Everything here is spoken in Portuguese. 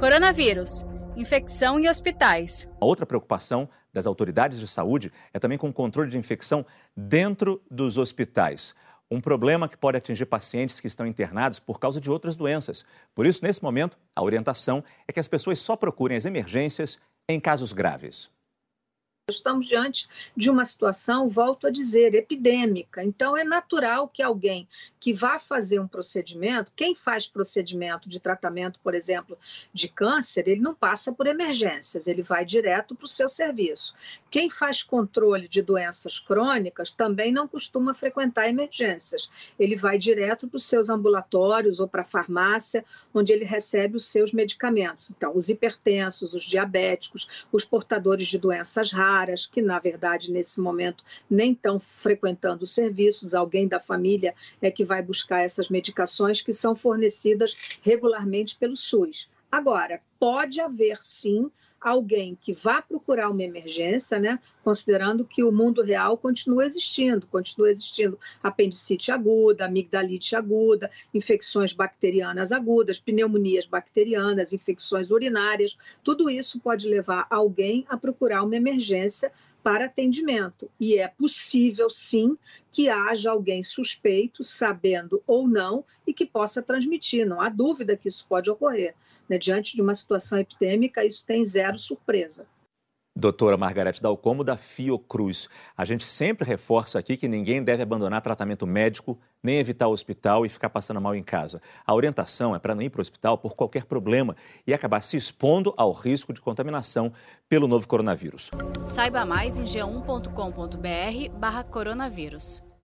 Coronavírus. Infecção em hospitais. A outra preocupação das autoridades de saúde é também com o controle de infecção dentro dos hospitais. Um problema que pode atingir pacientes que estão internados por causa de outras doenças. Por isso, nesse momento, a orientação é que as pessoas só procurem as emergências em casos graves. Estamos diante de uma situação, volto a dizer, epidêmica. Então, é natural que alguém que vá fazer um procedimento, quem faz procedimento de tratamento, por exemplo, de câncer, ele não passa por emergências, ele vai direto para o seu serviço. Quem faz controle de doenças crônicas também não costuma frequentar emergências, ele vai direto para os seus ambulatórios ou para a farmácia, onde ele recebe os seus medicamentos. Então, os hipertensos, os diabéticos, os portadores de doenças raras caras, que na verdade nesse momento nem estão frequentando os serviços, alguém da família é que vai buscar essas medicações que são fornecidas regularmente pelo SUS. Agora, pode haver sim alguém que vá procurar uma emergência, né, considerando que o mundo real continua existindo, continua existindo apendicite aguda, amigdalite aguda, infecções bacterianas agudas, pneumonias bacterianas, infecções urinárias, tudo isso pode levar alguém a procurar uma emergência para atendimento. E é possível, sim, que haja alguém suspeito, sabendo ou não, e que possa transmitir. Não há dúvida que isso pode ocorrer. Né? Diante de uma situação epidêmica, isso tem zero surpresa. Doutora Margarete Dalcomo, da Fiocruz. A gente sempre reforça aqui que ninguém deve abandonar tratamento médico, nem evitar o hospital e ficar passando mal em casa. A orientação é para não ir para o hospital por qualquer problema e acabar se expondo ao risco de contaminação pelo novo coronavírus. Saiba mais em g1.com.br barra coronavírus.